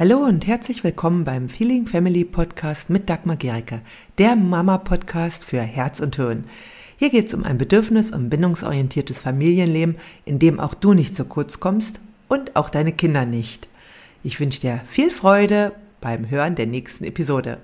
Hallo und herzlich willkommen beim Feeling Family Podcast mit Dagmar Gericke, der Mama-Podcast für Herz und Hirn. Hier geht es um ein bedürfnis- und bindungsorientiertes Familienleben, in dem auch du nicht zu kurz kommst und auch deine Kinder nicht. Ich wünsche dir viel Freude beim Hören der nächsten Episode.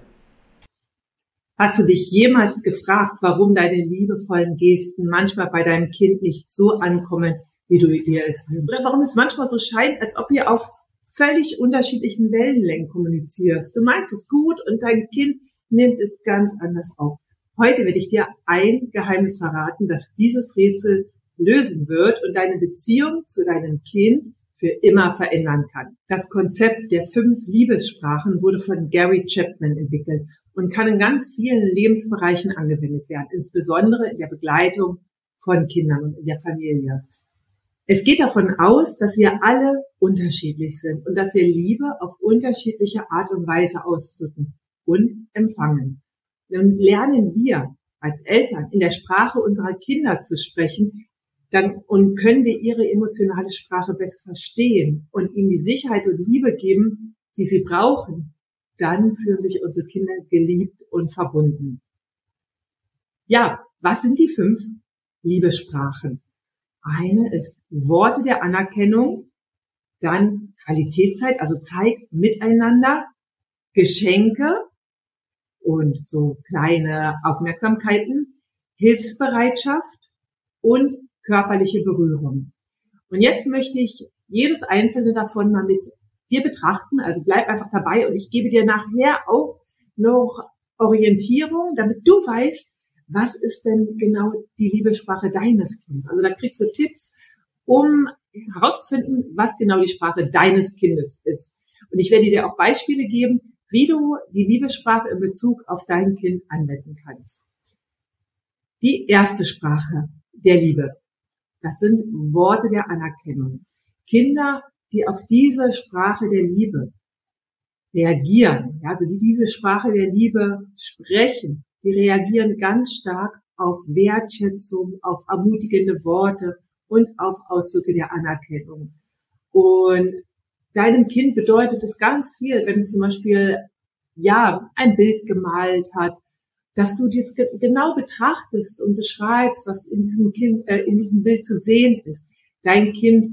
Hast du dich jemals gefragt, warum deine liebevollen Gesten manchmal bei deinem Kind nicht so ankommen, wie du dir es wünschst? Oder warum es manchmal so scheint, als ob ihr auf völlig unterschiedlichen Wellenlängen kommunizierst. Du meinst es gut und dein Kind nimmt es ganz anders auf. Heute werde ich dir ein Geheimnis verraten, das dieses Rätsel lösen wird und deine Beziehung zu deinem Kind für immer verändern kann. Das Konzept der fünf Liebessprachen wurde von Gary Chapman entwickelt und kann in ganz vielen Lebensbereichen angewendet werden, insbesondere in der Begleitung von Kindern und in der Familie. Es geht davon aus, dass wir alle unterschiedlich sind und dass wir Liebe auf unterschiedliche Art und Weise ausdrücken und empfangen. Dann lernen wir als Eltern in der Sprache unserer Kinder zu sprechen, dann und können wir ihre emotionale Sprache besser verstehen und ihnen die Sicherheit und Liebe geben, die sie brauchen. Dann fühlen sich unsere Kinder geliebt und verbunden. Ja, was sind die fünf Liebessprachen? Eine ist Worte der Anerkennung, dann Qualitätszeit, also Zeit miteinander, Geschenke und so kleine Aufmerksamkeiten, Hilfsbereitschaft und körperliche Berührung. Und jetzt möchte ich jedes einzelne davon mal mit dir betrachten. Also bleib einfach dabei und ich gebe dir nachher auch noch Orientierung, damit du weißt, was ist denn genau die Liebessprache deines Kindes? Also da kriegst du Tipps, um herauszufinden, was genau die Sprache deines Kindes ist. Und ich werde dir auch Beispiele geben, wie du die Liebessprache in Bezug auf dein Kind anwenden kannst. Die erste Sprache der Liebe. Das sind Worte der Anerkennung. Kinder, die auf diese Sprache der Liebe reagieren, also die diese Sprache der Liebe sprechen, die reagieren ganz stark auf Wertschätzung, auf ermutigende Worte und auf Ausdrücke der Anerkennung. Und deinem Kind bedeutet es ganz viel, wenn es zum Beispiel, ja, ein Bild gemalt hat, dass du dies genau betrachtest und beschreibst, was in diesem Kind, äh, in diesem Bild zu sehen ist. Dein Kind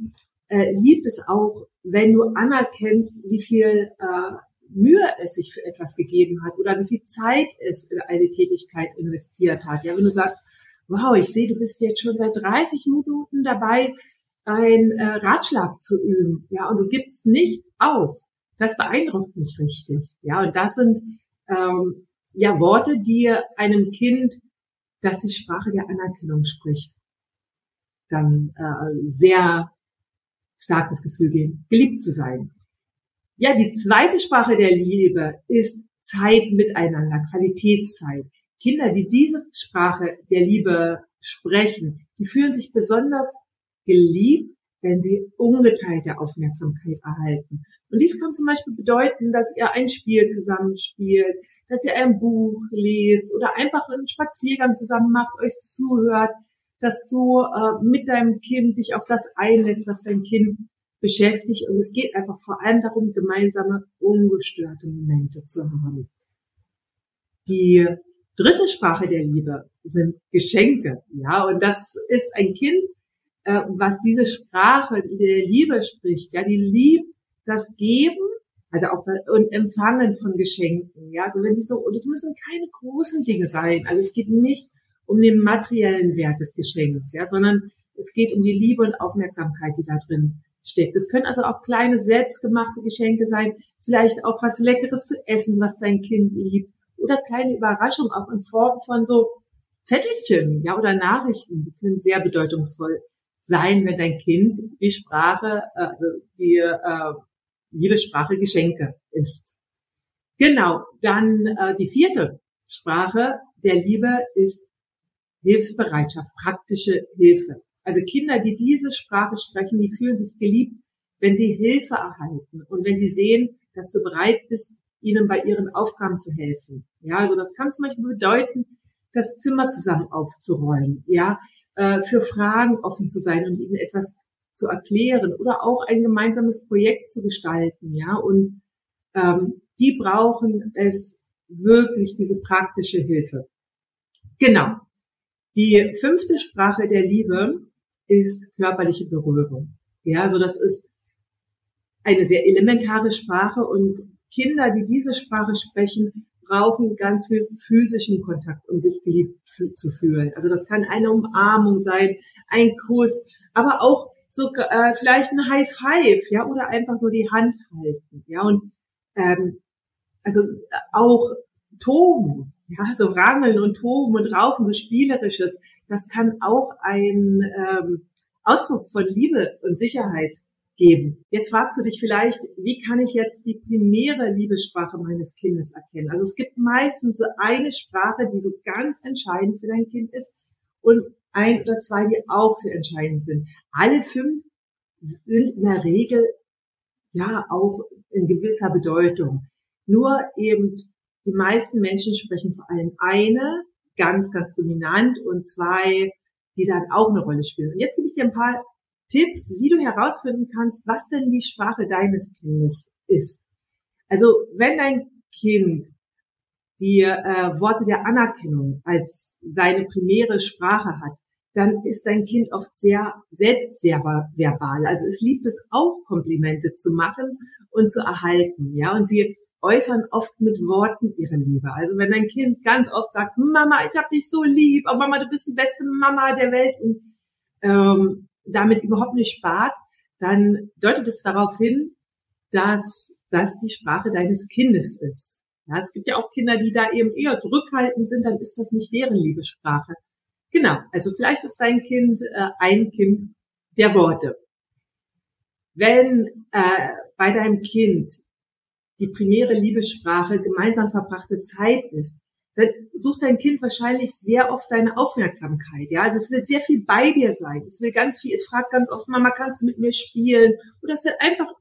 äh, liebt es auch, wenn du anerkennst, wie viel äh, Mühe es sich für etwas gegeben hat oder wie viel Zeit es in eine Tätigkeit investiert hat. Ja, wenn du sagst, wow, ich sehe, du bist jetzt schon seit 30 Minuten dabei, ein äh, Ratschlag zu üben, ja, und du gibst nicht auf. Das beeindruckt mich richtig, ja, und das sind ähm, ja Worte, die einem Kind, das die Sprache der Anerkennung spricht, dann äh, sehr stark das Gefühl geben, geliebt zu sein. Ja, die zweite Sprache der Liebe ist Zeit miteinander, Qualitätszeit. Kinder, die diese Sprache der Liebe sprechen, die fühlen sich besonders geliebt, wenn sie ungeteilte Aufmerksamkeit erhalten. Und dies kann zum Beispiel bedeuten, dass ihr ein Spiel zusammenspielt, dass ihr ein Buch lest oder einfach einen Spaziergang zusammen macht, euch zuhört, dass du äh, mit deinem Kind dich auf das einlässt, was dein Kind beschäftigt und es geht einfach vor allem darum, gemeinsame, ungestörte Momente zu haben. Die dritte Sprache der Liebe sind Geschenke, ja, und das ist ein Kind, äh, was diese Sprache der Liebe spricht, ja, die liebt das Geben, also auch das, und Empfangen von Geschenken, ja, also wenn die so, und es müssen keine großen Dinge sein, also es geht nicht um den materiellen Wert des Geschenks, ja, sondern es geht um die Liebe und Aufmerksamkeit, die da drin steckt. Es können also auch kleine selbstgemachte Geschenke sein, vielleicht auch was Leckeres zu essen, was dein Kind liebt, oder kleine Überraschungen auch in Form von so Zettelchen, ja, oder Nachrichten, die können sehr bedeutungsvoll sein, wenn dein Kind die Sprache, also die äh, Liebessprache Geschenke ist. Genau, dann äh, die vierte Sprache der Liebe ist Hilfsbereitschaft, praktische Hilfe. Also Kinder, die diese Sprache sprechen, die fühlen sich geliebt, wenn sie Hilfe erhalten und wenn sie sehen, dass du bereit bist, ihnen bei ihren Aufgaben zu helfen. Ja, also das kann zum Beispiel bedeuten, das Zimmer zusammen aufzuräumen, ja, äh, für Fragen offen zu sein und ihnen etwas zu erklären oder auch ein gemeinsames Projekt zu gestalten, ja, und ähm, die brauchen es wirklich diese praktische Hilfe. Genau. Die fünfte Sprache der Liebe ist körperliche Berührung. Ja, also das ist eine sehr elementare Sprache und Kinder, die diese Sprache sprechen, brauchen ganz viel physischen Kontakt, um sich geliebt zu fühlen. Also das kann eine Umarmung sein, ein Kuss, aber auch so äh, vielleicht ein High Five, ja, oder einfach nur die Hand halten, ja und ähm, also auch toben, ja, so rangeln und toben und raufen, so spielerisches. Das kann auch ein ähm, Ausdruck von Liebe und Sicherheit geben. Jetzt fragst du dich vielleicht, wie kann ich jetzt die primäre Liebessprache meines Kindes erkennen? Also es gibt meistens so eine Sprache, die so ganz entscheidend für dein Kind ist und ein oder zwei, die auch sehr entscheidend sind. Alle fünf sind in der Regel ja auch in gewisser Bedeutung. Nur eben die meisten Menschen sprechen vor allem eine ganz, ganz dominant und zwei, die dann auch eine Rolle spielen. Und jetzt gebe ich dir ein paar Tipps, wie du herausfinden kannst, was denn die Sprache deines Kindes ist. Also wenn dein Kind die äh, Worte der Anerkennung als seine primäre Sprache hat, dann ist dein Kind oft sehr selbst sehr verbal. Also es liebt es auch Komplimente zu machen und zu erhalten, ja. Und sie äußern oft mit Worten ihre Liebe. Also wenn dein Kind ganz oft sagt, Mama, ich hab dich so lieb, oh Mama, du bist die beste Mama der Welt und ähm, damit überhaupt nicht spart, dann deutet es darauf hin, dass das die Sprache deines Kindes ist. Ja, es gibt ja auch Kinder, die da eben eher zurückhaltend sind, dann ist das nicht deren Liebessprache. Genau, also vielleicht ist dein Kind äh, ein Kind der Worte. Wenn äh, bei deinem Kind die primäre Liebessprache gemeinsam verbrachte Zeit ist, dann sucht dein Kind wahrscheinlich sehr oft deine Aufmerksamkeit. Ja, also es will sehr viel bei dir sein. Es will ganz viel, es fragt ganz oft, Mama, kannst du mit mir spielen? Oder es will einfach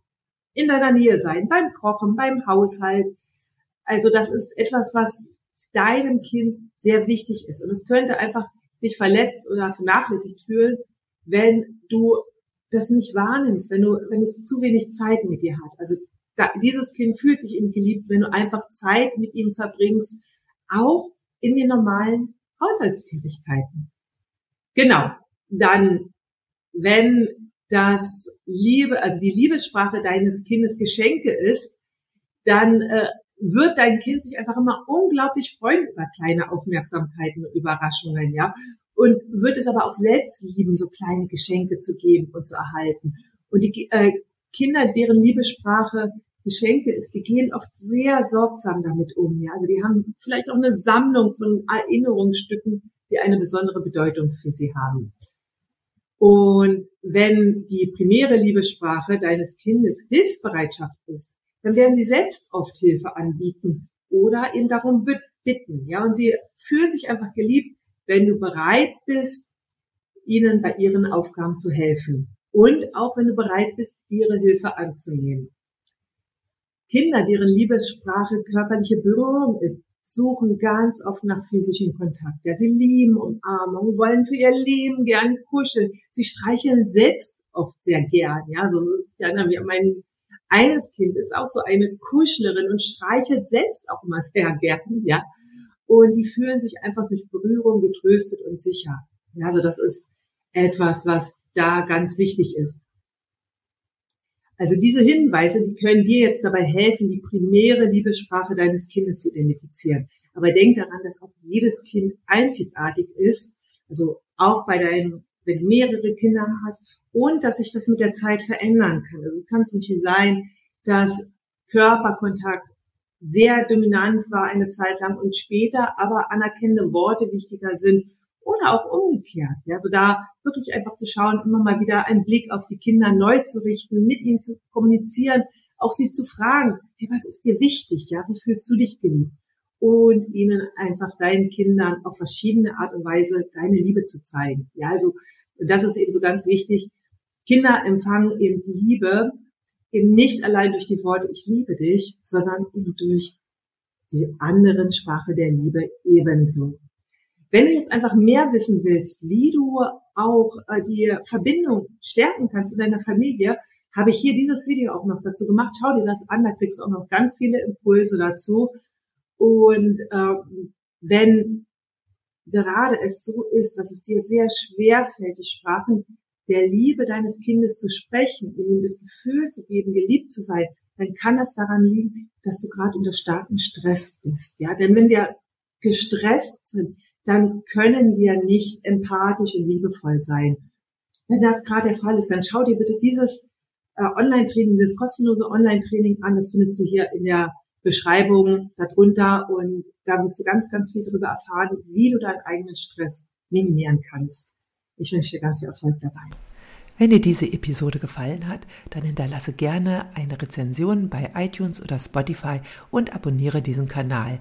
in deiner Nähe sein, beim Kochen, beim Haushalt. Also das ist etwas, was deinem Kind sehr wichtig ist. Und es könnte einfach sich verletzt oder vernachlässigt fühlen, wenn du das nicht wahrnimmst, wenn du, wenn es zu wenig Zeit mit dir hat. Also da, dieses Kind fühlt sich eben geliebt, wenn du einfach Zeit mit ihm verbringst, auch in den normalen Haushaltstätigkeiten. Genau. Dann, wenn das Liebe, also die Liebessprache deines Kindes Geschenke ist, dann äh, wird dein Kind sich einfach immer unglaublich freuen über kleine Aufmerksamkeiten und Überraschungen, ja. Und wird es aber auch selbst lieben, so kleine Geschenke zu geben und zu erhalten. Und die äh, Kinder, deren Liebessprache Geschenke ist, die gehen oft sehr sorgsam damit um. Ja? Also die haben vielleicht auch eine Sammlung von Erinnerungsstücken, die eine besondere Bedeutung für sie haben. Und wenn die primäre Liebessprache deines Kindes Hilfsbereitschaft ist, dann werden sie selbst oft Hilfe anbieten oder eben darum bitten. Ja, und sie fühlen sich einfach geliebt, wenn du bereit bist, ihnen bei ihren Aufgaben zu helfen. Und auch wenn du bereit bist, ihre Hilfe anzunehmen. Kinder, deren Liebessprache körperliche Berührung ist, suchen ganz oft nach physischem Kontakt. Ja, sie lieben Umarmung, wollen für ihr Leben gern kuscheln. Sie streicheln selbst oft sehr gern. Ja, so ich erinnere mich mein eines Kind ist auch so eine Kuschlerin und streichelt selbst auch immer sehr gern. Ja, und die fühlen sich einfach durch Berührung getröstet und sicher. Ja, also das ist etwas, was da ganz wichtig ist. Also diese Hinweise, die können dir jetzt dabei helfen, die primäre Liebessprache deines Kindes zu identifizieren. Aber denk daran, dass auch jedes Kind einzigartig ist. Also auch bei deinen, wenn du mehrere Kinder hast und dass sich das mit der Zeit verändern kann. Also es kann zum Beispiel sein, dass Körperkontakt sehr dominant war eine Zeit lang und später aber anerkennende Worte wichtiger sind oder auch umgekehrt. Ja, also da wirklich einfach zu schauen, immer mal wieder einen Blick auf die Kinder neu zu richten, mit ihnen zu kommunizieren, auch sie zu fragen, hey, was ist dir wichtig? Ja, wie fühlst du dich geliebt? Und ihnen einfach deinen Kindern auf verschiedene Art und Weise deine Liebe zu zeigen. Ja, also, das ist eben so ganz wichtig. Kinder empfangen eben Liebe eben nicht allein durch die Worte, ich liebe dich, sondern eben durch die anderen Sprache der Liebe ebenso. Wenn du jetzt einfach mehr wissen willst, wie du auch äh, die Verbindung stärken kannst in deiner Familie, habe ich hier dieses Video auch noch dazu gemacht. Schau dir das an, da kriegst du auch noch ganz viele Impulse dazu. Und ähm, wenn gerade es so ist, dass es dir sehr schwer fällt, die Sprachen der Liebe deines Kindes zu sprechen, ihm das Gefühl zu geben, geliebt zu sein, dann kann das daran liegen, dass du gerade unter starkem Stress bist. Ja, denn wenn wir gestresst sind, dann können wir nicht empathisch und liebevoll sein. Wenn das gerade der Fall ist, dann schau dir bitte dieses äh, Online-Training, dieses kostenlose Online-Training an. Das findest du hier in der Beschreibung darunter und da wirst du ganz, ganz viel darüber erfahren, wie du deinen eigenen Stress minimieren kannst. Ich wünsche dir ganz viel Erfolg dabei. Wenn dir diese Episode gefallen hat, dann hinterlasse gerne eine Rezension bei iTunes oder Spotify und abonniere diesen Kanal.